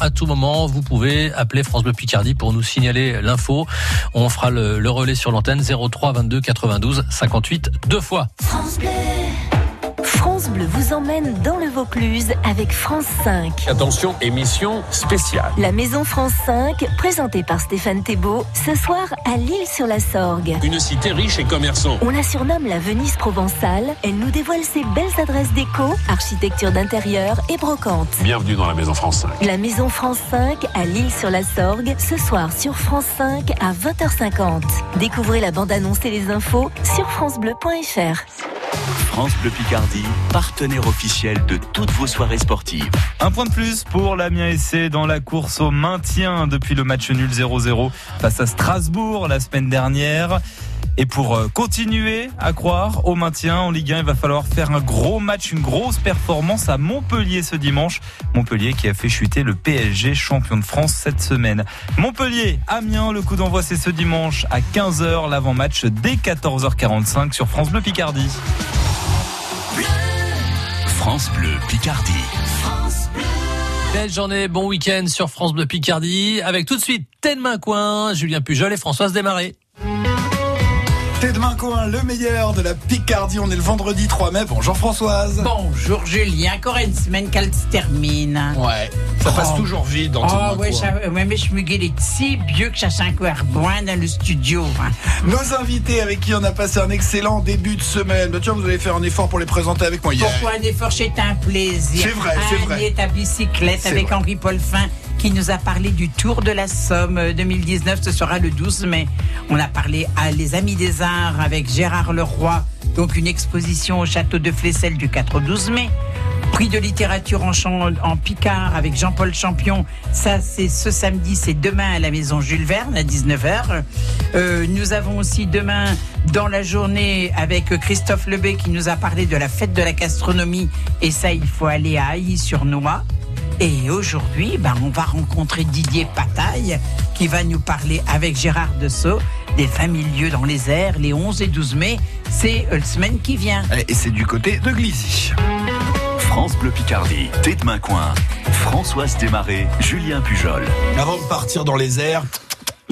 à tout moment, vous pouvez appeler France Bleu Picardie pour nous signaler l'info. On fera le, relais sur l'antenne 03 22 92 58 deux fois. France. France Bleu vous emmène dans le Vaucluse avec France 5. Attention, émission spéciale. La Maison France 5, présentée par Stéphane Thébault, ce soir à Lille-sur-la-Sorgue. Une cité riche et commerçante. On la surnomme la Venise provençale. Elle nous dévoile ses belles adresses déco, architecture d'intérieur et brocante. Bienvenue dans la Maison France 5. La Maison France 5 à Lille-sur-la-Sorgue, ce soir sur France 5 à 20h50. Découvrez la bande-annonce et les infos sur francebleu.fr. France Bleu Picardie, partenaire officiel de toutes vos soirées sportives. Un point de plus pour l'Amiens SC dans la course au maintien depuis le match nul 0-0 face à Strasbourg la semaine dernière. Et pour euh, continuer à croire au maintien en Ligue 1, il va falloir faire un gros match, une grosse performance à Montpellier ce dimanche. Montpellier qui a fait chuter le PSG, champion de France cette semaine. Montpellier, Amiens, le coup d'envoi c'est ce dimanche à 15h, l'avant-match dès 14h45 sur France Bleu Picardie. France Bleu Picardie. Belle journée, bon week-end sur France Bleu Picardie, avec tout de suite Tedemain Coin, Julien Pujol et Françoise Desmarais. T'es demain coin, le meilleur de la Picardie. On est le vendredi 3 mai. Bonjour Françoise. Bonjour Julien, encore une semaine qu'elle se termine. Ouais, ça passe Oh. toujours vite dans T'es Oh ouais, coin. ouais, mais je me gueule si vieux que sent encore bon dans le studio. hein. Nos invités avec qui on a passé un excellent début de semaine. Bah, tiens, vous allez faire un effort pour les présenter avec moi hier. Pourquoi un effort, c'est un plaisir. C'est vrai, c'est vrai. Annie est à bicyclette avec vrai. Henri Paulfin qui nous a parlé du Tour de la Somme euh, 2019. Ce sera le 12 mai. On a parlé à Les Amis des Arts avec Gérard Leroy. Donc une exposition au château de Flessel du 4 au 12 mai. Prix de littérature en, Picard avec Jean-Paul Champion. Ça, c'est ce samedi, c'est demain à la maison Jules Verne à 19h. Euh, nous avons aussi demain dans la journée avec Christophe Lebet qui nous a parlé de la fête de la gastronomie. Et ça, il faut aller à Hailly-sur-Noix. Et aujourd'hui, ben, on va rencontrer Didier Pataille qui va nous parler avec Gérard Dessau des familiers dans les airs les 11 et 12 mai. C'est euh, la semaine qui vient. Allez, Et c'est du côté de Glizy. France Bleu Picardie, Tête main coin. Françoise Desmarais, Julien Pujol. Avant de partir dans les airs,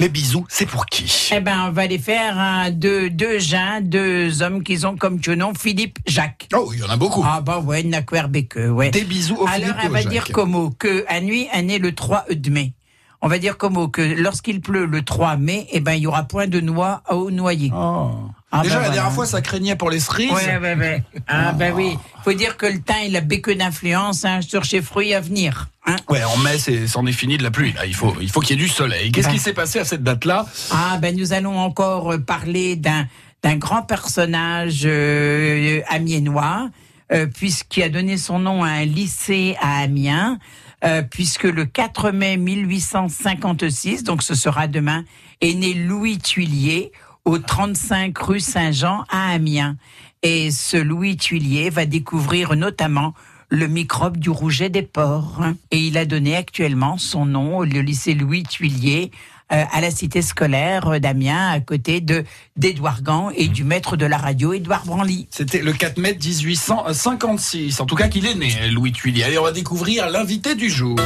les bisous, c'est pour qui? Eh ben, on va les faire hein, deux, deux gens, deux hommes qui ont comme nom Philippe Jacques. Oh, il y en a beaucoup. Ah bah ouais, Nakwer Beke, ouais. Des bisous au Alors, Philippe on va dire comme que à nuit, elle est le 3 de mai. On va dire comme que lorsqu'il pleut le 3 mai, eh ben, il y aura point de noix au noyer. Ah, Déjà, ben la voilà. dernière fois, ça craignait pour les cerises. Ouais, ouais, ouais. Ah, ben oui. Faut dire que le temps, il a béque d'influence hein, sur ces fruits à venir. Hein. Ouais, en mai, c'est, c'en est fini de la pluie. Là, il faut, il faut qu'il y ait du soleil. Qu'est-ce Ben. qui s'est passé à cette date-là? Ah, ben nous allons encore euh, parler d'un d'un grand personnage euh, amiénois, euh, puisqu'il a donné son nom à un lycée à Amiens, euh, puisque le 4 mai 1856, donc ce sera demain, est né Louis Tuilier au 35 rue Saint-Jean à Amiens. Et ce Louis Tuilier va découvrir notamment le microbe du rouget des porcs. Et il a donné actuellement son nom au lycée Louis Tuilier à la cité scolaire d'Amiens, à côté de d'Édouard Gand et du maître de la radio, Édouard Branly. C'était le 4 mai 1856. En tout cas, qu'il est né, Louis Tuilier. Allez, on va découvrir l'invité du jour.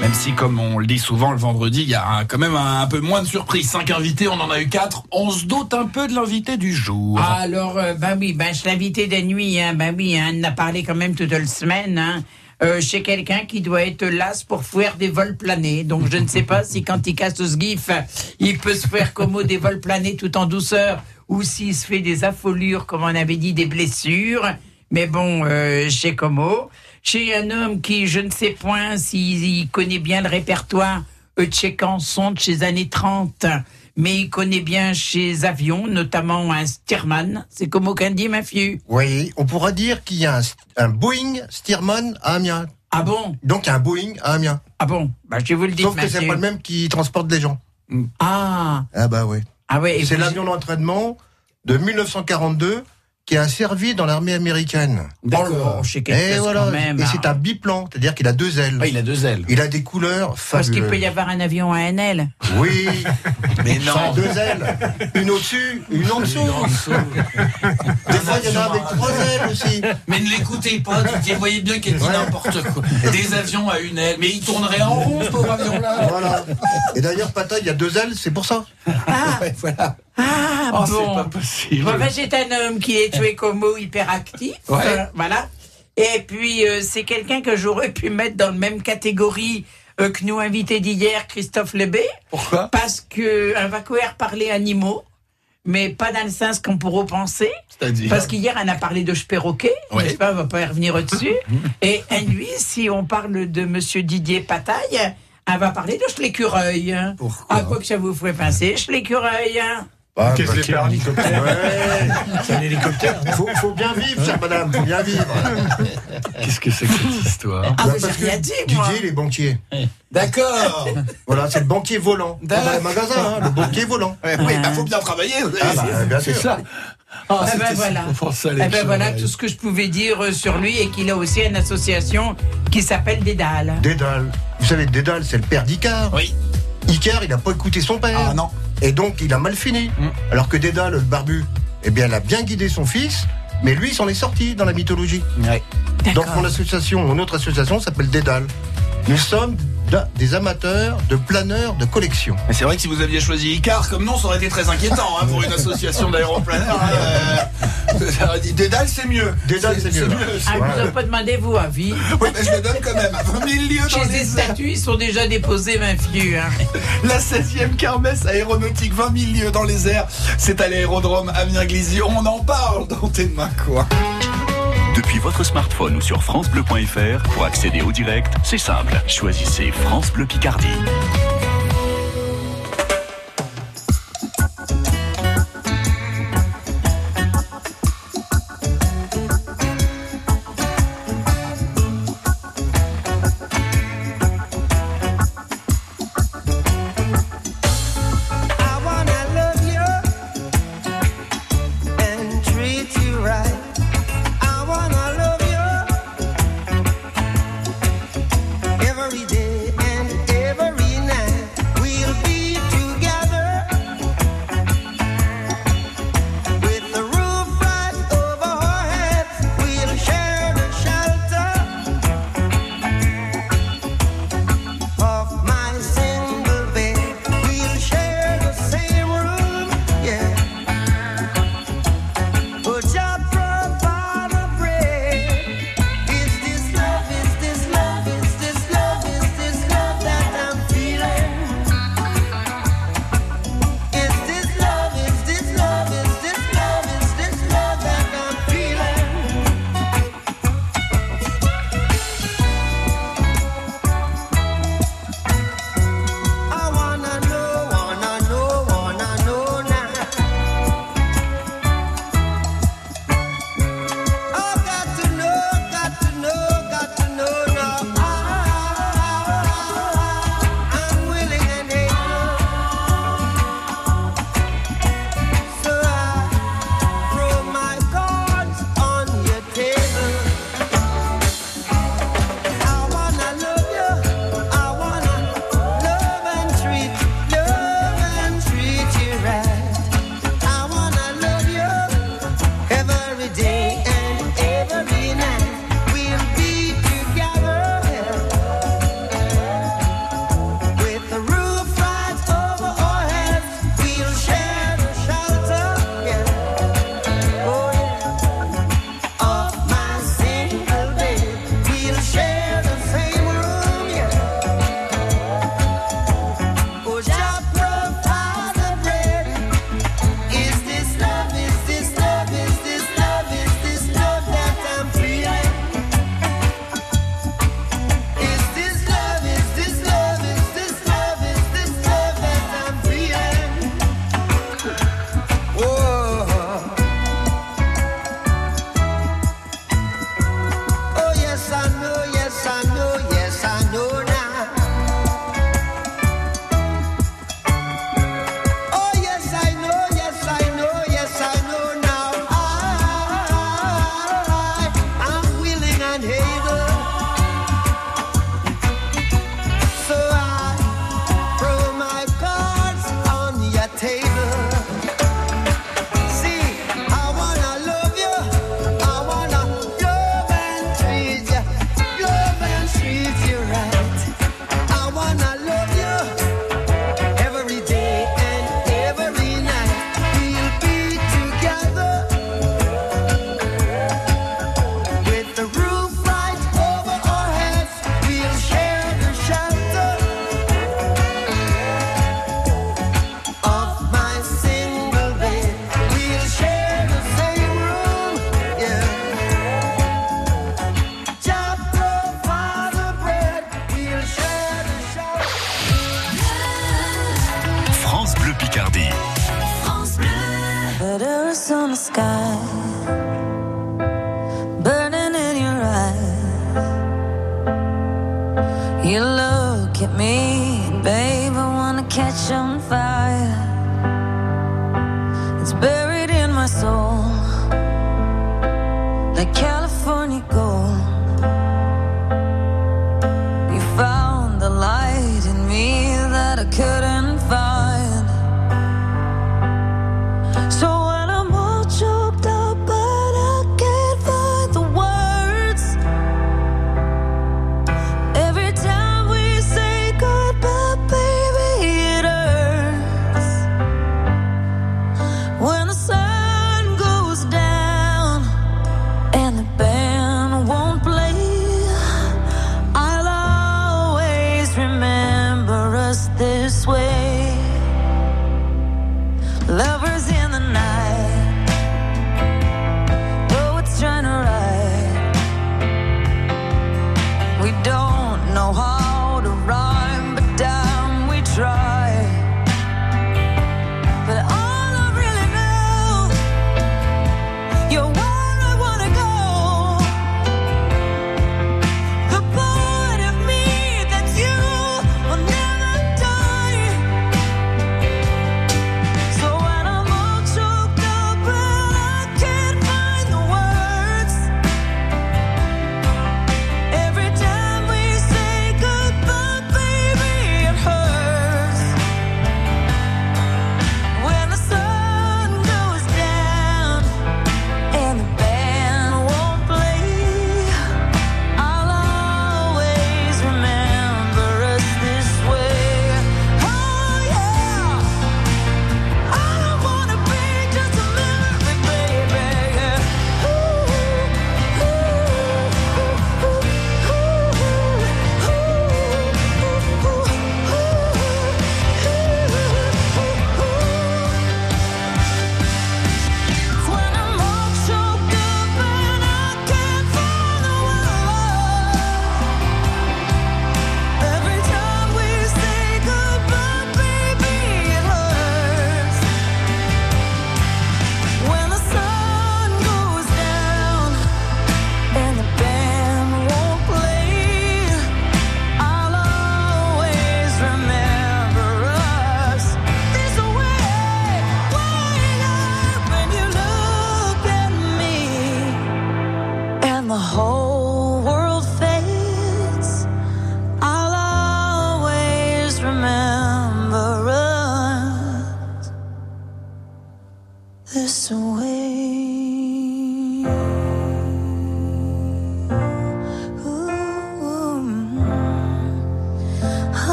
Même si, comme on le dit souvent le vendredi, il y a quand même un, un peu moins de surprises. Cinq invités, on en a eu quatre. On se doute un peu de l'invité du jour. Alors, euh, ben oui, ben je l'invité des nuits, hein, ben oui, hein, on a parlé quand même toute la semaine, hein, euh, chez quelqu'un qui doit être las pour faire des vols planés. Donc je ne sais pas si quand il casse ce gif, il peut se faire comme des vols planés tout en douceur, ou s'il se fait des affolures, comme on avait dit, des blessures. Mais bon, euh, chez Como, chez un homme qui, je ne sais point s'il il connaît bien le répertoire euh, chez Canson de chez années 30, mais il connaît bien chez Avion, notamment un Stearman. C'est comme aucun dit, ma fille. Oui, on pourra dire qu'il y a un, un Boeing Stearman à Amiens. Ah bon? Donc il y a un Boeing à Amiens. Ah bon? Bah, Je vous le dis, Sauf que c'est pas le même qui transporte les gens. Ah, Ah bah oui. ah et C'est l'avion d'entraînement de 1942 qui a servi dans l'armée américaine. D'accord, chez Et voilà. quand même. Et c'est un biplan, c'est-à-dire qu'il a deux ailes. Ah, il a deux ailes. Il a des couleurs Parce qu'il fabuleuses. peut y avoir un avion à NL. Oui, Mais sans deux ailes. Une au-dessus, une en dessous. Des fois, il y en a avec trois ailes aussi. Mais ne l'écoutez pas, vous voyez bien qu'elle dit Ouais. n'importe quoi. Des avions à une aile, mais il tournerait en rond, ce pauvre avion-là. Voilà. Et d'ailleurs, Pata, il y a deux ailes, c'est pour ça. Ouais, voilà. Ah, Oh, c'est bon. pas possible. Bon, ben, c'est un homme qui est tué comme mot hyperactif. Ouais. euh, voilà. Et puis, euh, c'est quelqu'un que j'aurais pu mettre dans la même catégorie euh, que nous invité d'hier, Christophe Lebé. Pourquoi? Parce que un vacuaire parlait animaux, mais pas dans le sens qu'on pourrait penser. C'est-à-dire? Parce qu'hier, on a parlé de perroquet, Ouais. n'est-ce pas? On va pas y revenir dessus. Et lui, si on parle de Monsieur Didier Pataille, on va parler de l'écureuil. Pourquoi? À quoi que ça vous ferait penser, l'écureuil Ah, Qu'est-ce bah, que c'est un hélicoptère Ouais. C'est un hélicoptère. Faut, faut bien vivre, chère madame, faut bien vivre. Qu'est-ce que c'est que cette histoire Ah, Bah, parce j'ai que rien dit, moi. Didier, il est banquier. D'accord Voilà, c'est le banquier volant. Dans les magasins, hein, le banquier volant. Ouais, Oui, bah faut bien travailler. Ah, bah, bien c'est sûr. ça. Ah, Eh ben voilà. Eh ben voilà tout ce que je pouvais dire euh, sur lui et qu'il a aussi une association qui s'appelle Dédale. Dédale. Vous savez, Dédale, c'est le père d'Icar. Oui. Icar, il n'a pas écouté son père. Ah non. Et donc, il a mal fini. Mm. Alors que Dédale, le barbu, eh bien, il a bien guidé son fils, mais lui, il s'en est sorti dans la mythologie. Ouais. Donc, mon association, mon autre association s'appelle Dédale. Nous sommes des amateurs de planeurs de collection. Mais c'est vrai que si vous aviez choisi Icar comme nom, ça aurait été très inquiétant hein, pour une association d'aéroplaneurs. hein, euh, Dédale, c'est mieux. Dédale, c'est mieux. Ah, Voilà. vous n'avez pas demandé vos avis. Oui, mais je le donne quand même. 20 000 lieues dans Chez les statuts, ils sont déjà déposés, ma fille. hein. La 16e kermesse aéronautique, 20 000 lieues dans les airs. C'est à l'aérodrome Amiens-Glizy. On en parle dans tes mains, quoi. Depuis votre smartphone ou sur FranceBleu.fr, pour accéder au direct, c'est simple. Choisissez France Bleu Picardie.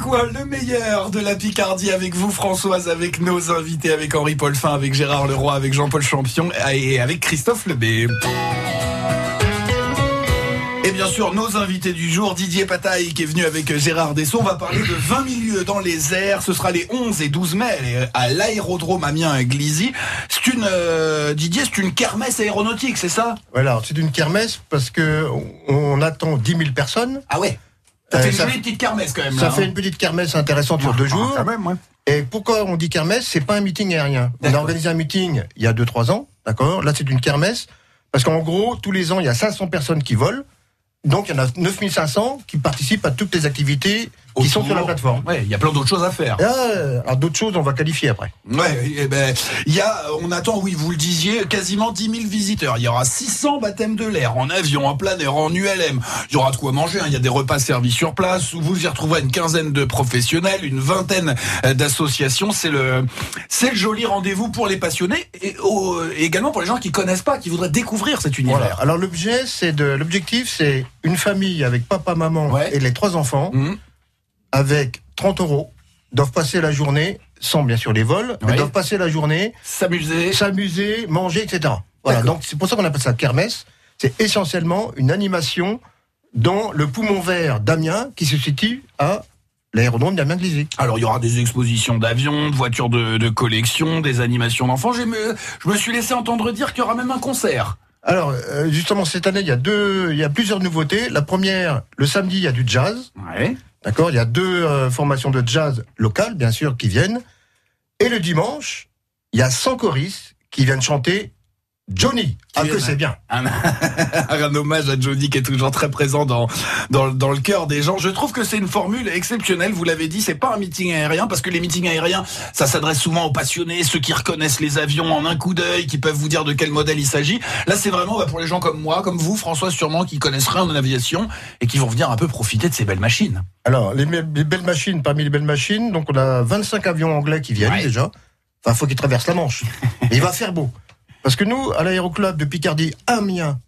Quoi Le meilleur de la Picardie avec vous Françoise, avec nos invités, avec Henri Paulfin, avec Gérard Leroy, avec Jean-Paul Champion et avec Christophe Lebé. Et bien sûr, nos invités du jour, Didier Pataille qui est venu avec Gérard Dessau. On va parler de 20 milieux dans les airs. Ce sera les 11 et 12 mai à l'aérodrome Amiens-Glizy. C'est une, euh, Didier, c'est une kermesse aéronautique, c'est ça? Voilà, c'est une kermesse parce que on, on attend 10 000 personnes. Ah ouais? Ça Euh, fait une jolie petite kermesse quand même. Ça là, fait hein. une petite kermesse intéressante sur deux Ah, jours. quand même, ouais. Et pourquoi on dit kermesse? C'est pas un meeting aérien. On a organisé un meeting il y a 2-3 ans, d'accord? Là, c'est une kermesse parce qu'en gros, tous les ans, il y a 500 personnes qui volent. Donc, il y en a 9500 qui participent à toutes les activités qui sont sur la plateforme. Ouais, il y a plein d'autres choses à faire. Euh, alors, d'autres choses, on va qualifier après. Ouais, eh ben, il y a, on attend, oui, vous le disiez, quasiment 10 000 visiteurs. Il y aura 600 baptêmes de l'air, en avion, en plein air, en ULM. Il y aura de quoi manger. hein. Il y a des repas servis sur place. Où vous y retrouverez une quinzaine de professionnels, une vingtaine euh, d'associations. C'est le, c'est le joli rendez-vous pour les passionnés et, au- et également pour les gens qui connaissent pas, qui voudraient découvrir cet univers. Voilà. Alors, l'objet, c'est de, l'objectif, c'est une famille avec papa, maman Ouais. et les trois enfants, Mhm. Avec 30 euros, doivent passer la journée, sans bien sûr les vols, mais doivent passer la journée, S'amuser. s'amuser, manger, etc. Voilà. Donc, c'est pour ça qu'on appelle ça kermesse. C'est essentiellement une animation dans le poumon vert d'Amiens qui se situe à l'aérodrome d'Amiens-Glizy. Alors il y aura des expositions d'avions, de voitures de, de collection, des animations d'enfants. J'ai me- Je me suis laissé entendre dire qu'il y aura même un concert. Alors, euh, justement, cette année, il y a deux, il y a plusieurs nouveautés. La première, le samedi, il y a du jazz. Ouais. D'accord Il y a deux euh, formations de jazz locales, bien sûr, qui viennent. Et le dimanche, il y a 100 choristes qui viennent chanter Johnny. Ah que c'est bien. Un, un hommage à Johnny qui est toujours très présent dans, dans, dans le cœur des gens. Je trouve que c'est une formule exceptionnelle. Vous l'avez dit, c'est pas un meeting aérien parce que les meetings aériens, ça s'adresse souvent aux passionnés, ceux qui reconnaissent les avions en un coup d'œil, qui peuvent vous dire de quel modèle il s'agit. Là, c'est vraiment bah, pour les gens comme moi, comme vous, François, sûrement, qui connaissent rien en aviation et qui vont venir un peu profiter de ces belles machines. Alors, les, belles machines, parmi les belles machines, donc on a 25 avions anglais qui viennent Ouais. déjà. Enfin, faut qu'ils traversent la Manche. Et il va faire beau. Parce que nous, à l'aéroclub de Picardie Amiens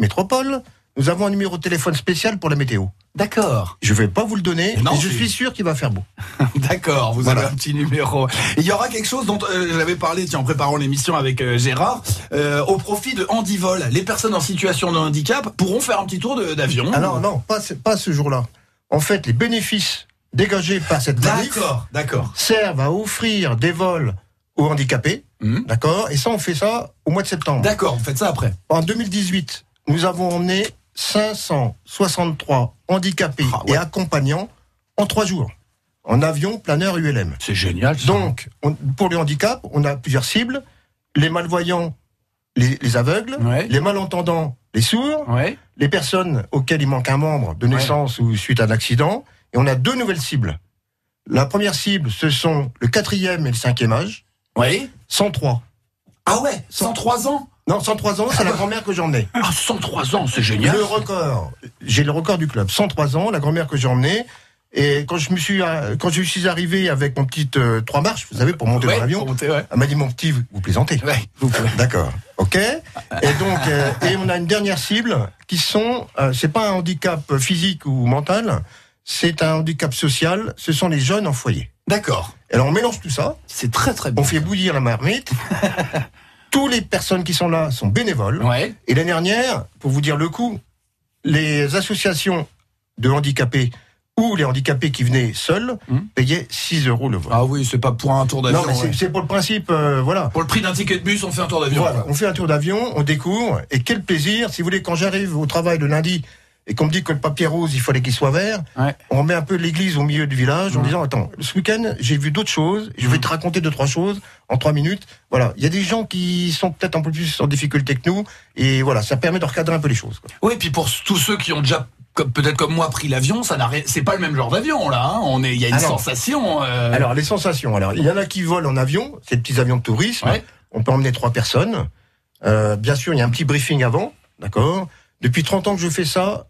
Métropole, nous avons un numéro de téléphone spécial pour la météo. D'accord. Je vais pas vous le donner, Non, mais je suis sûr qu'il va faire beau. D'accord, vous Voilà. avez un petit numéro. Il y aura quelque chose dont euh, j'avais parlé tiens, en préparant l'émission avec euh, Gérard, euh, au profit de Handivol. Les personnes en situation de handicap pourront faire un petit tour d'avion. Ah non, non, pas, ce- pas ce jour-là. En fait, les bénéfices dégagés par cette d'accord. servent à offrir des vols aux handicapés. Mhm. D'accord Et ça, on fait ça au mois de septembre. D'accord, vous faites ça après. En 2018, nous avons emmené 563 handicapés Ah ouais. et accompagnants en trois jours, en avion planeur ULM. C'est génial. ça. Donc, on- pour les handicaps, on a plusieurs cibles les malvoyants, les, les aveugles, Ouais. les malentendants, les sourds, Ouais. les personnes auxquelles il manque un membre de naissance ou suite à un accident. Et on a deux nouvelles cibles. La première cible, ce sont le quatrième et le cinquième âge, Ouais. 103. Ah ouais, 103 ans Non, 103 ans, c'est la grand-mère que j'ai emmenée. Ah, 103 ans, c'est génial. Le record, j'ai le record du club, 103 ans, la grand-mère que j'ai emmenée. Et quand je me suis, euh, quand je suis arrivé avec mon petit euh, trois marches, vous savez, pour monter Ouais, dans l'avion, monter, ouais. elle m'a dit mon petit, vous, vous plaisantez. Ouais. D'accord. Ok. Et donc, euh, et on a une dernière cible qui sont, euh, c'est pas un handicap physique ou mental, c'est un handicap social. Ce sont les jeunes en foyer. D'accord. Alors on mélange tout ça, C'est très très bon. on fait bouillir la marmite. Tous les personnes qui sont là sont bénévoles. Ouais. Et l'année dernière, pour vous dire le coup, les associations de handicapés ou les handicapés qui venaient seuls Hum. payaient 6 euros le vol. Ah oui, c'est pas pour un tour d'avion. non, mais c'est- ouais. c'est pour le principe, euh, voilà. Pour le prix d'un ticket de bus, on fait un tour d'avion. Voilà, on fait un tour d'avion, on découvre, et quel plaisir, si vous voulez, quand j'arrive au travail le lundi, et qu'on me dit que le papier rose, il fallait qu'il soit vert, Ouais. on met un peu l'église au milieu du village en disant, attends, ce week-end, j'ai vu d'autres choses, je vais te raconter deux, trois choses en trois minutes. Voilà, il y a des gens qui sont peut-être un peu plus en difficulté que nous, et voilà, ça permet de recadrer un peu les choses. quoi. Oui, puis pour tous ceux qui ont déjà peut-être comme moi pris l'avion, ça n'a rien- c'est pas le même genre d'avion là. hein. On est, il y a une sensation. euh, Alors, les sensations, alors, il y en a qui volent en avion, des petits avions de tourisme, Ouais. on peut emmener trois personnes. Euh, bien sûr, il y a un petit briefing avant, d'accord Depuis 30 ans que je fais ça,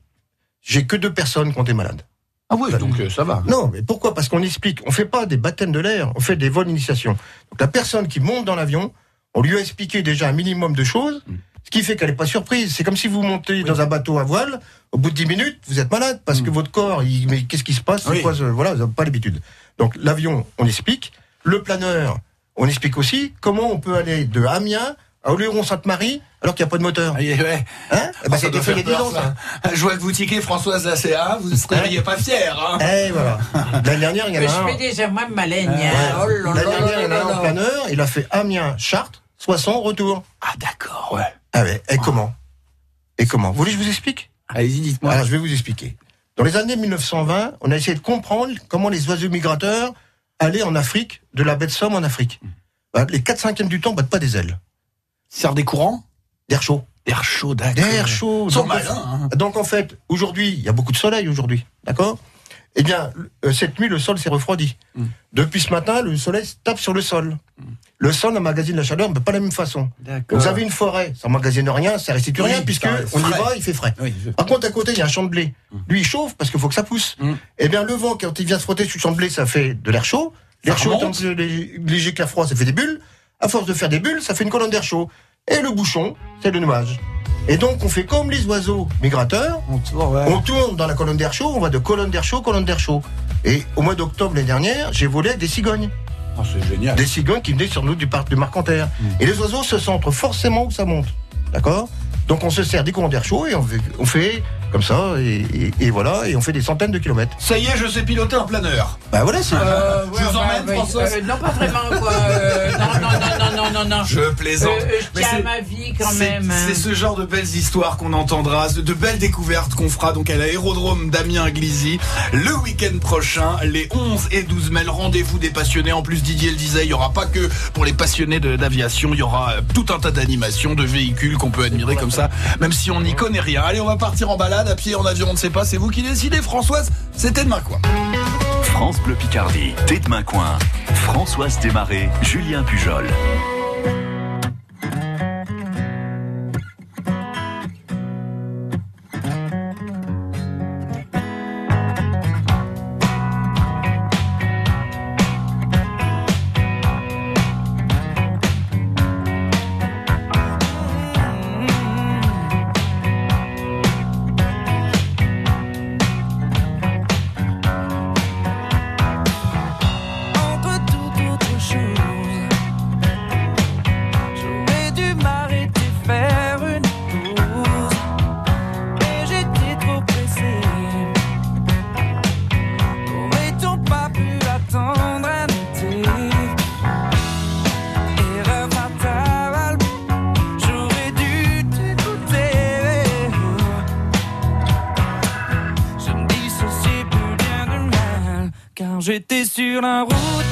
j'ai que deux personnes qui ont été malades. Ah oui, donc euh, ça va. Non, mais pourquoi? Parce qu'on explique. On fait pas des baptêmes de l'air, on fait des vols d'initiation. Donc la personne qui monte dans l'avion, on lui a expliqué déjà un minimum de choses, Mm. ce qui fait qu'elle n'est pas surprise. C'est comme si vous montez dans un bateau à voile, au bout de 10 minutes, vous êtes malade parce que votre corps, il, mais qu'est-ce qui se passe? Mm. Oui. quoi ce- Voilà, vous n'avez pas l'habitude. Donc l'avion, on explique. Le planeur, on explique aussi comment on peut aller de Amiens à Oléron-Sainte-Marie alors qu'il n'y a pas de moteur. Ah, ouais. Hein? Ben, ça doit fait il y a faire 10 peur, ans, ça. ça. Je vois que vous tiquez Françoise d'ACA, vous ne seriez pas fier. Hein. Eh voilà. L'année dernière, il y en a je un. fais déjà moi ma laine. Ouais. hein. Oh L'année dernière, il y en a un planeur, il a fait Amiens, Chartres, Soissons, retour. Ah d'accord, ouais. Ah ouais, et comment? Et comment? Vous voulez que je vous explique? Allez-y, dites-moi. Alors, je vais vous expliquer. Dans les années 1920, on a essayé de comprendre comment les oiseaux migrateurs allaient en Afrique, de la baie de Somme en Afrique. Bah, les 4 cinquièmes du temps, battent pas des ailes. Serre des courants D'air chaud. D'air chaud, d'accord. D'air chaud. Donc, en malins, hein. fait- Donc en fait, aujourd'hui, il y a beaucoup de soleil aujourd'hui, d'accord? Eh bien, euh, cette nuit, le sol s'est refroidi. Mm. Depuis ce matin, le soleil tape sur le sol. Le sol emmagasine la chaleur, mais pas de la même façon. Vous avez une forêt, ça emmagasine rien, ça restitue Oui, rien, puisque on y va, il fait frais. Oui, je- Par contre, à côté, il y a un champ de blé. Lui, il chauffe parce qu'il faut que ça pousse. Eh bien, le vent, quand il vient se frotter sur le champ de blé, ça fait de l'air chaud. L'air chaud plus lé- léger froid, ça fait des bulles. À force de faire des bulles, ça fait une colonne d'air chaud. Et le bouchon, c'est le nuage. Et donc, on fait comme les oiseaux migrateurs. On tourne, ouais. On tourne dans la colonne d'air chaud, on va de colonne d'air chaud, colonne d'air chaud. Et au mois d'octobre l'année dernière, j'ai volé des cigognes. Oh, c'est génial. Des cigognes qui venaient sur nous du parc de Marcanterre. Et les oiseaux se centrent forcément où ça monte. D'accord? Donc on se sert des courants d'air chaud et on fait, on fait comme ça, et, et- et voilà, et on fait des centaines de kilomètres. Ça y est, je sais piloter un planeur. Bah voilà, c'est. Euh, Je vous emmène, ouais, François euh, Non, pas vraiment, quoi. Euh, non, non, non, non, non, non, non. Je plaisante. Euh, euh, je tiens ma vie quand même. hein. c'est ce genre de belles histoires qu'on entendra, de belles découvertes qu'on fera donc à l'aérodrome Damien Glizy le week-end prochain, les 11 et 12 mai. le Rendez-vous des passionnés. En plus, Didier le disait, il y aura pas que pour les passionnés de- d'aviation, il y aura euh, tout un tas d'animations, de véhicules qu'on peut admirer comme ça, même si on n'y connaît rien. Allez, on va partir en balade, à pied, en avion, on ne sait pas. C'est vous qui décidez, Françoise. C'était demain quoi. France Bleu Picardie, T'es demain coin. Françoise Desmarais, Julien Pujol. Sur la route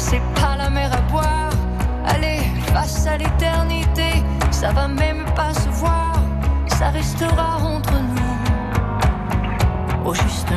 c'est pas la mer à boire. Allez, face à l'éternité, ça va même pas se voir, ça restera entre nous. Au juste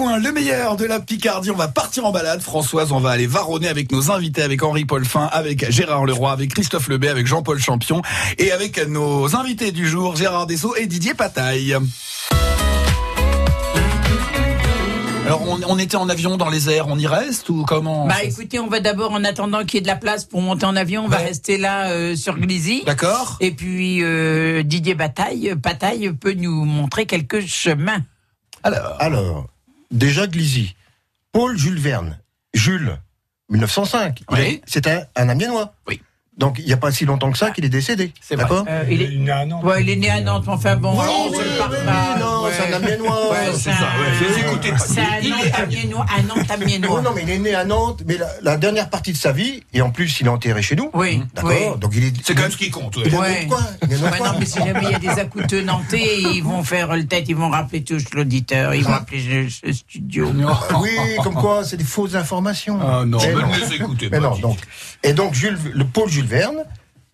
coin, le meilleur de la Picardie. On va partir en balade, Françoise. On va aller varonner avec nos invités, avec Henri Paul Fin, avec Gérard Leroy, avec Christophe Lebet, avec Jean-Paul Champion et avec nos invités du jour, Gérard Dessau et Didier Pataille. Alors, on, on était en avion dans les airs, on y reste ou comment Bah écoutez, on va d'abord, en attendant qu'il y ait de la place pour monter en avion, on va rester là euh, sur Glizy. D'accord. Et puis euh, Didier Bataille, Bataille peut nous montrer quelques chemins. Alors, Alors, déjà Glizy. Paul Jules Verne. Jules, 1905. Il Oui. est- C'est un, un Amiénois. Oui. Donc, il n'y a pas si longtemps que ça qu'il est décédé. C'est vrai. D'accord Euh, il, est... Ouais, il est né à Nantes, mais enfin bon. Oui, on oui, se le oui, partage, oui, non, ouais. c'est un Amiénois. Ouais, C'est c'est ça, ouais. Pas. C'est un Il Nantes est- amiénois, Nantes non, mais il est né à Nantes, mais la, la dernière partie de sa vie, et en plus, il est enterré chez nous. Oui, D'accord oui. Donc, il est. c'est quand même ce qui compte. ouais. Il est Ouais. Il Ouais, non, mais si jamais il y a des accouteux nantais, ils vont faire le tête, ils vont rappeler tous l'auditeur, ils vont appeler le, le studio. Oui, comme quoi, c'est des fausses informations. Ah non, Mais non. les écoutez Mais pas. non. Et donc, Jules, le pôle Jules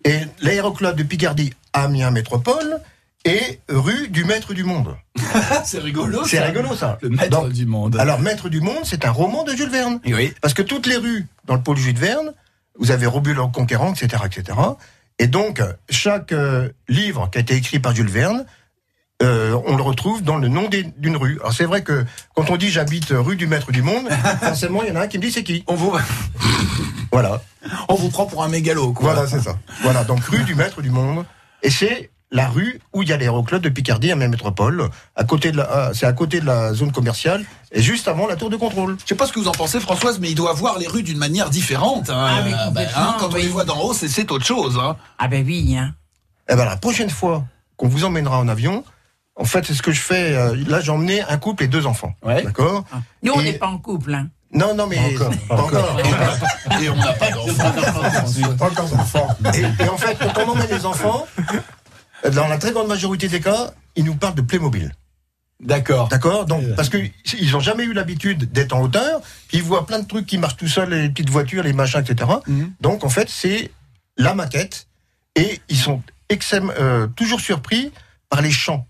Et l'aéroclub de Picardie Amiens Métropole, et rue du Maître du Monde. c'est rigolo. C'est ça. rigolo, ça. Le maître Donc, du monde. Alors, Maître du Monde, c'est un roman de Jules Verne. oui. Parce que toutes les rues dans le pôle Jules Verne, vous avez Robule le Conquérant, etc., etc. Et donc, chaque euh, livre qui a été écrit par Jules Verne, euh, on le retrouve dans le nom d'une rue. Alors c'est vrai que quand on dit j'habite rue du Maître du Monde, forcément il y en a un qui me dit c'est qui. On vous, Voilà, on vous prend pour un mégalo, quoi. voilà c'est ça. Voilà donc rue du Maître du Monde. Et c'est la rue où il y a l'aéroclub de Picardie à même métropole. À côté de la, ah, c'est à côté de la zone commerciale et juste avant la tour de contrôle. Je sais pas ce que vous en pensez, Françoise, mais il doit voir les rues d'une manière différente. hein. Ah, Euh, complètement, hein, quand on les voit d'en haut, c'est, c'est autre chose. Hein. Ah ben oui, hein. Eh ben, la prochaine fois qu'on vous emmènera en avion, en fait, c'est ce que je fais. euh, là, j'ai emmené un couple et deux enfants. D'accord Nous, on Et- n'est pas en couple. Hein. Non, non, mais. Pas encore. Et on n'a pas d'enfants. Pas encore d'enfants. Et, et en fait, quand on emmène les enfants, dans la très grande majorité des cas, ils nous parlent de Playmobil. D'accord. D'accord Donc, parce qu'ils n'ont jamais eu l'habitude d'être en hauteur, ils voient plein de trucs qui marchent tout seuls, les petites voitures, les machins, etc. Mhm. Donc, en fait, c'est la maquette, et ils sont euh, toujours surpris par les champs.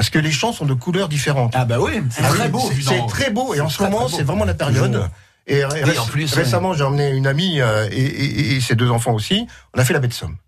Parce que les champs sont de couleurs différentes. Ah bah oui, c'est Ah très beau. c'est- très beau, et en ce moment, c'est vraiment la période. Et, en plus, récemment, j'ai emmené une amie euh, et, et- et ses deux enfants aussi. On a fait la baie de Somme.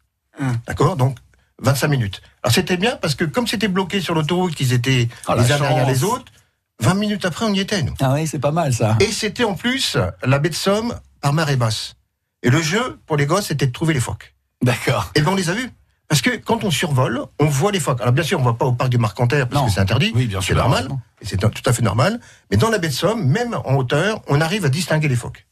Hum. D'accord Donc, 25 minutes. Alors, c'était bien parce que comme c'était bloqué sur l'autoroute, qu'ils étaient Oh, la les uns derrière les autres, 20 minutes après, on y était, nous. Ah oui, c'est pas mal ça. Et c'était en plus la baie de Somme par marée basse. Et le jeu, pour les gosses, c'était de trouver les phoques. D'accord. Et ben, on les a vus. Parce que quand on survole, on voit les phoques. Alors bien sûr, on ne va pas au parc du Marcanterre parce Non. que c'est interdit. Oui, bien c'est sûr, normal. heureusement. Et c'est tout à fait normal. Mais dans la baie de Somme, même en hauteur, on arrive à distinguer les phoques.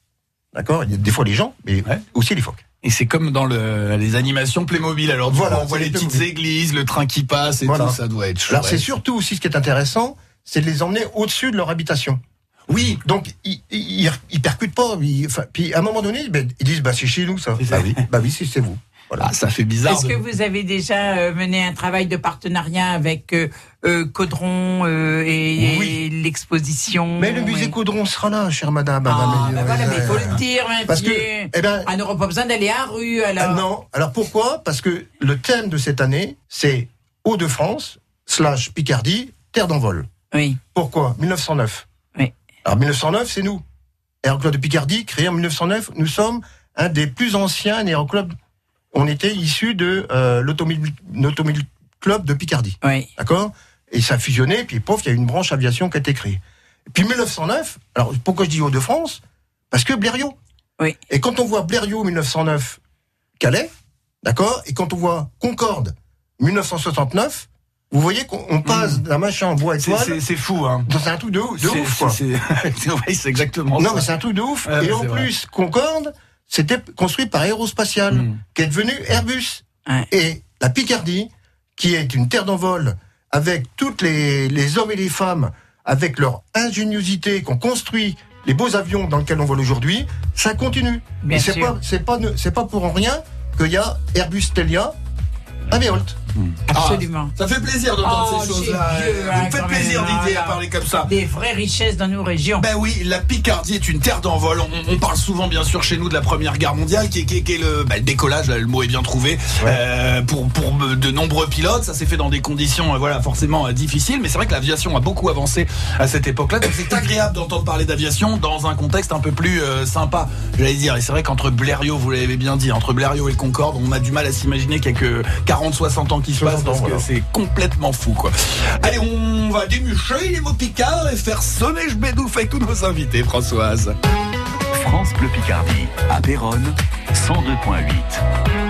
D'accord? Il y a des fois les gens, mais Ouais. aussi les phoques. Et c'est comme dans le, les animations Playmobil. Alors, Voilà, coup, on voit c'est les petites Playmobil. églises, le train qui passe et Voilà. tout. Ça doit être chouette. Alors c'est surtout aussi ce qui est intéressant, c'est de les emmener au-dessus de leur habitation. Oui. Donc ils, ils, ils percutent pas. ils- puis à un moment donné, ben, ils disent bah c'est chez nous ça. Bah oui, bah oui, c'est vous. Voilà. Ça fait bizarre. Est-ce que vous avez déjà euh, mené un travail de partenariat avec euh, euh, Caudron euh, et, Oui. et l'exposition Mais le musée Caudron sera là, chère madame. Ah, madame, ben voilà, mais il faut le dire, Parce que, eh ben, Ah, on n'aura pas besoin d'aller à rue, alors. Non. Alors pourquoi? Parce que le thème de cette année, c'est Hauts-de-France slash Picardie, terre d'envol. Oui. Pourquoi? 1909. Oui. Alors 1909, c'est nous. Aéroclub de Picardie, créé en 1909, nous sommes un des plus anciens aéroclubs. On était issus de euh, l'automobile club de Picardie. Oui. D'accord? Et ça a fusionné, puis pof, il y a une branche aviation qui a été créée. Et puis 1909, alors pourquoi je dis Hauts-de-France? Parce que Blériot. Oui. Et quand on voit Blériot 1909, Calais, d'accord? Et quand on voit Concorde 1969, vous voyez qu'on on passe d'un machin en bois Hmm. C'est- étoile. C'est c'est fou, hein. dans un truc de, ouf- de C'est- ouf, quoi. c'est- c'est- oui, c'est exactement Non, ça. mais c'est un truc de ouf. Et en c'est vrai. plus, Concorde, c'était construit par Aérospatial, Mm. qui est devenu Airbus. Ouais. Et la Picardie, qui est une terre d'envol, avec toutes les, les hommes et les femmes, avec leur ingéniosité, qu'on construit les beaux avions dans lesquels on vole aujourd'hui, ça continue. Et c'est pas, c'est pas, c'est pas pour rien qu'il y a Airbus Telia à Méholt. Absolument. Ça fait plaisir d'entendre Oh, ces choses-là. Vous hein, me faites quand plaisir, là, à parler comme ça. Des vraies richesses dans nos régions. Ben oui, la Picardie est une terre d'envol. On, on parle souvent, bien sûr, chez nous de la Première Guerre mondiale, qui est, qui est- qui est le, ben, le décollage. Là, le mot est bien trouvé. Euh, pour, pour de nombreux pilotes, ça s'est fait dans des conditions, euh, voilà, forcément euh, difficiles. Mais c'est vrai que l'aviation a beaucoup avancé à cette époque-là. Donc c'est agréable d'entendre parler d'aviation dans un contexte un peu plus euh, sympa, j'allais dire. Et c'est vrai qu'entre Blériot, vous l'avez bien dit, entre Blériot et Concorde, on a du mal à s'imaginer qu'il y a que 40-60 ans qui se passent 60 ans, parce que c'est complètement fou, quoi. Allez, on va démucher les mots picards et faire sonner je bédouffe avec tous nos invités, Françoise. France Bleu Picardie, à Péronne, 102.8.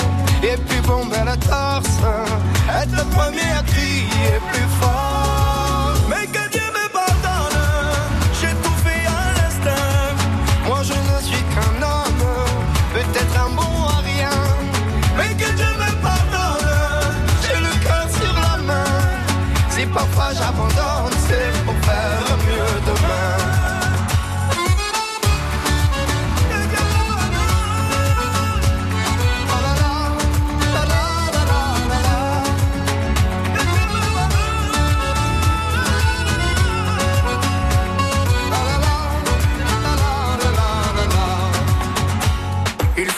et puis bomber la torse, être le premier à crier plus fort.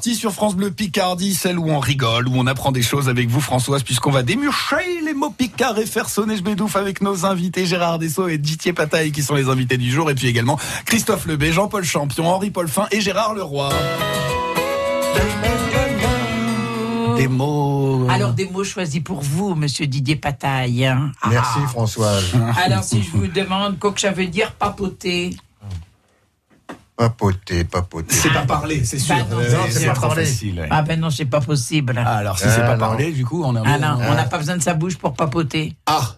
Partie sur France Bleu Picardie, celle où on rigole, où on apprend des choses avec vous Françoise, puisqu'on va démurcher les mots picards et faire sonner je bédouffe avec nos invités Gérard Dessau et Didier Pataille qui sont les invités du jour, et puis également Christophe Lebé, Jean-Paul Champion, Henri Paul Fin et Gérard Leroy. Des mots. Alors, des mots choisis pour vous, monsieur Didier Pataille. hein. Ah. Merci Françoise. Alors, si je vous demande, quoi que ça veut dire papoter? Papoter, papoter. C'est pas parler, c'est sûr. Bah non, c'est pas parler. Ah ben non, c'est pas possible. Ah, alors si c'est Ah, pas parler, du coup, on a. Ah non, on n'a pas besoin de sa bouche pour papoter. Ah.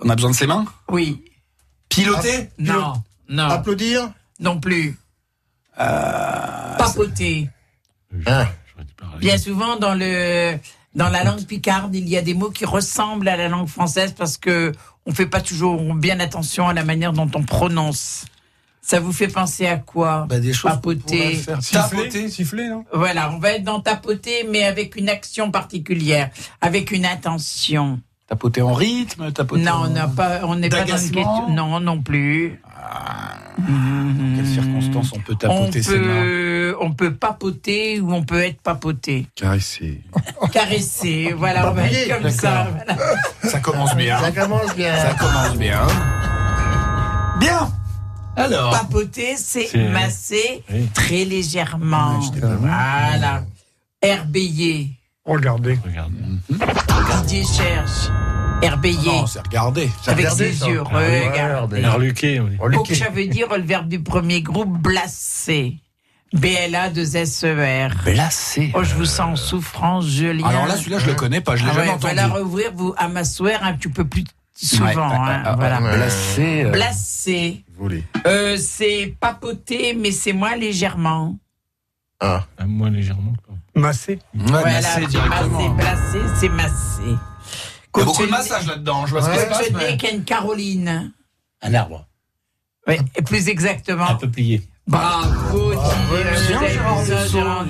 On a besoin de ses mains? Oui. Piloter? Non, non, Applaudir? Non plus. Euh, Papoter. Hein Bien souvent, dans le dans la langue picarde, il y a des mots qui ressemblent à la langue française parce que on fait pas toujours bien attention à la manière dont on prononce. Ça vous fait penser à quoi Bah, des choses Papoter. faire. Siffler, Tapoter. siffler, non? Voilà, on va être dans tapoter, mais avec une action particulière, avec une intention. Tapoter en rythme, tapoter Non, en- on n'a pas, on n'est pas dans une question. Non, non plus. Dans quelles circonstances on peut On tapoter ses mains peut, on peut papoter ou on peut être papoté. Caresser. Caresser, voilà, on va être comme ça. voilà. Ça commence bien. Ça commence bien. Ça commence bien. Bien. Alors. Papoter, c'est masser Oui. très légèrement. Voilà. Herbeillé. Regardez. Didier cherche. Herbeillé. Non, c'est regardé. C'est Avec regardé, ses ça. yeux. Ah Regardez. Dit. Reluqué. Donc, ça veut dire le verbe du premier groupe, blasser. BLA de SER. Blessé. Oh, je vous sens en souffrance, Julien. Alors là, celui-là, je le connais pas, je l'ai Ah jamais ouais, entendu. Voilà, rouvrir vous, à m'asseoir un petit peu plus souvent. Ouais, hein, euh, euh, voilà. ouais. Blessé. euh, Blasser. Volé. Euh, c'est papoter, mais c'est moins légèrement. Ah. Ah, Moi, légèrement. quoi. Massé. Ouais, voilà, massé c'est directement. massé, c'est masser. Il y a beaucoup de massage là-dedans, je vois ce qui se passe. Je mais- qu'une Caroline. Un arbre, Oui, et plus exactement. un peu plié. Bravo, Gérard.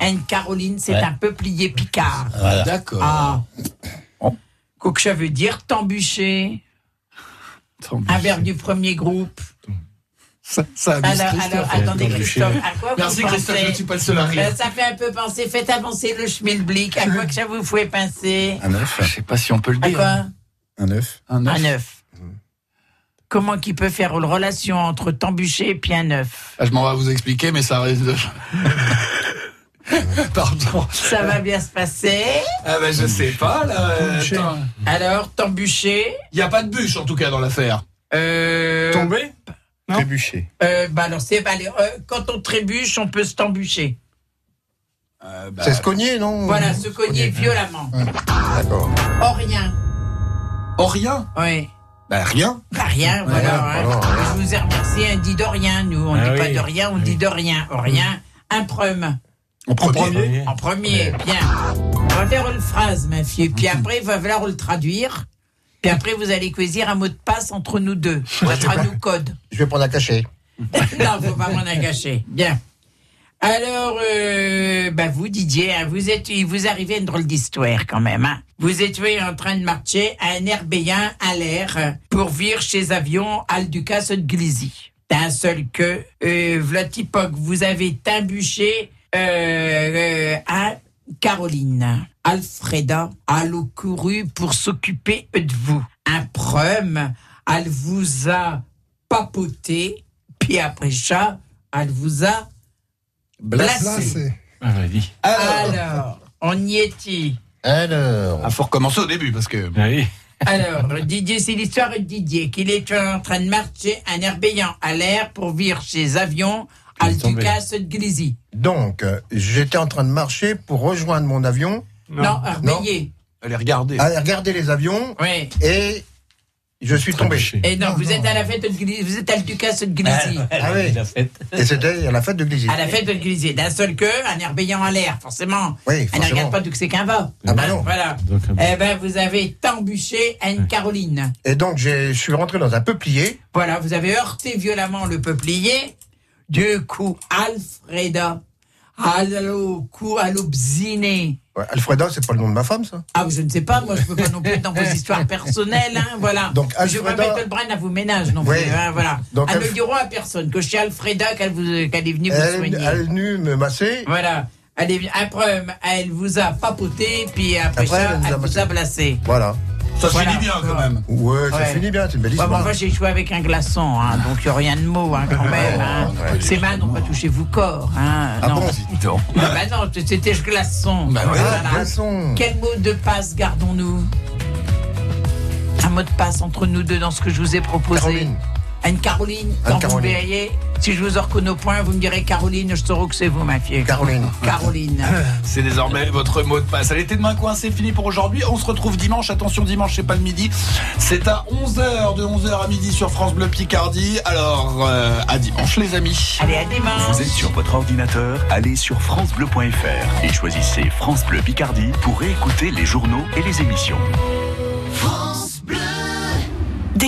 Une Caroline, c'est Ouais. un peu plié picard. Voilà. D'accord. Ah. Quoi que ça veut dire t'embûcher. Un verbe du premier groupe. Ça, ça Alors, Christophe. alors, attendez. Christophe, à quoi Merci vous Christophe, je ne suis pas le seul à rire. Ben, Ça fait un peu penser, faites avancer le schmilblick. À quoi que ça vous fait penser Un œuf Je sais pas si on peut le À dire. quoi Un œuf Un Un œuf. Comment qu'il peut faire une relation entre t'embûcher et puis un œuf? Ah, Je m'en vais vous expliquer, mais ça risque de... Pardon. Ça va bien se passer? Ah ben je sais pas là. euh. Alors, t'embûcher. Il n'y a pas de bûche en tout cas dans l'affaire. Euh, Tombé Non. Trébuché. euh, bah alors, c'est, bah, euh, quand on trébuche, on peut se t'embûcher. Euh, bah, C'est se cogner, non? Voilà, se cogner violemment. D'accord. Oh, rien. Oh rien? Oui. Bah rien. Bah, rien, voilà. hein. voilà, rien. Je vous ai remercié, on dit de rien, nous. On Ah dit pas oui. de rien, on dit de rien. Oh, rien. Un. En premier. En premier, bien. On va faire une phrase, ma fille. Puis après, il va falloir le traduire. Puis après, vous allez choisir un mot de passe entre nous deux. Ça sera nous code. Je vais prendre un cachet. non, faut pas m'en cacher. Bien. Alors, euh, bah vous, Didier, hein, vous êtes, vous arrivez à une drôle d'histoire quand même. Hein. Vous étiez en train de marcher à un herbéen à l'air pour vivre chez avion al Ducas de Glizy. D'un seul que, euh, Vlatipoc, vous avez embûché euh, euh, à Caroline. Alfreda a couru pour s'occuper de vous. Un elle vous a papoté, puis après ça, elle vous a blessé. Ah. Alors, on y est-il? Alors. Ah, faut recommencer au début parce que. Ah oui. Alors, Didier, c'est l'histoire de Didier, qu'il est en train de marcher un herbéant à l'air pour vivre chez avions Ducas de Glizy. Donc, euh, j'étais en train de marcher pour rejoindre mon avion, Non, herbéillé. Allez regarder. aller regarder les avions, Oui. et je suis tombé. Et non, vous êtes à la fête de Glizy, vous êtes à Ducas de Glizy. Ah oui. La fête. Et c'était à la fête de Glizy. À la fête de Glizy. D'un seul que, un herbéant à l'air, forcément. Oui, Elle ne forcément. regarde pas d'où que c'est qu'un va. Ah bah Hein, non. Voilà. Donc, Eh ben, vous avez embûché une Caroline. Et donc, je suis rentré dans un peuplier. Voilà, vous avez heurté violemment le peuplier. Du coup, Alfreda, allo, coup, allo, bziné. Ouais, Alfreda, c'est pas le nom de ma femme, ça Ah, je ne sais pas, moi je peux pas non plus dans vos histoires personnelles, hein, voilà. Donc, Je vais Alfreda- pas mettre le à vos ménages non plus, hein, voilà. Donc, Elle ne Alf- le diront à personne, que chez Alfreda qu'elle est venue vous Elle, soigner. elle est venue me masser. Voilà. Elle est problème, elle vous a papoté, puis après, Après, ça, elle a elle vous a blessé. Voilà. Ça Voilà. finit bien quand même. Ouais, ça Ouais. finit bien, c'est une belle Ouais, bon, histoire. moi j'ai joué avec un glaçon, hein, donc il n'y a rien de mot hein, quand même. Hein. ouais. Ces mains n'ont pas touché vos corps. Hein. Ah non. bon Ah bah non, c'était ce glaçon. Bah ouais. Ah, glaçon. Quel mot de passe gardons-nous? Un mot de passe entre nous deux dans ce que je vous ai proposé. Caroline. Une Caroline, Anne quand vous verriez, si je vous en reconnais au point, vous me direz Caroline, je saurai que c'est vous, ma fille. Caroline. Caroline. C'est désormais votre mot de passe. Elle était de main coin, c'est fini pour aujourd'hui. On se retrouve dimanche. Attention, dimanche, c'est pas le midi. C'est à 11h, de 11h à midi sur France Bleu Picardie. Alors, euh, à dimanche, les amis. Allez, à dimanche. Vous êtes sur votre ordinateur, allez sur francebleu.fr et choisissez France Bleu Picardie pour réécouter les journaux et les émissions.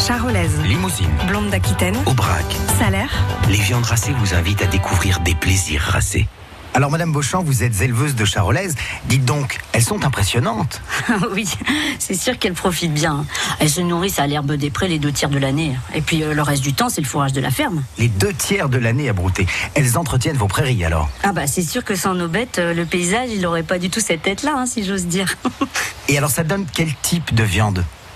Charolaise, Limousine, blonde d'Aquitaine, Aubrac. salaire. Les viandes racées vous invitent à découvrir des plaisirs racés. Alors, Madame Beauchamp, vous êtes éleveuse de charolaises. Dites donc, elles sont impressionnantes. oui, c'est sûr qu'elles profitent bien. Elles se nourrissent à l'herbe des prés les deux tiers de l'année. Et puis euh, le reste du temps, c'est le fourrage de la ferme. Les deux tiers de l'année à brouter. Elles entretiennent vos prairies alors. Ah bah c'est sûr que sans nos bêtes, euh, le paysage, il aurait pas du tout cette tête-là, hein, si j'ose dire. Et alors, ça donne quel type de viande?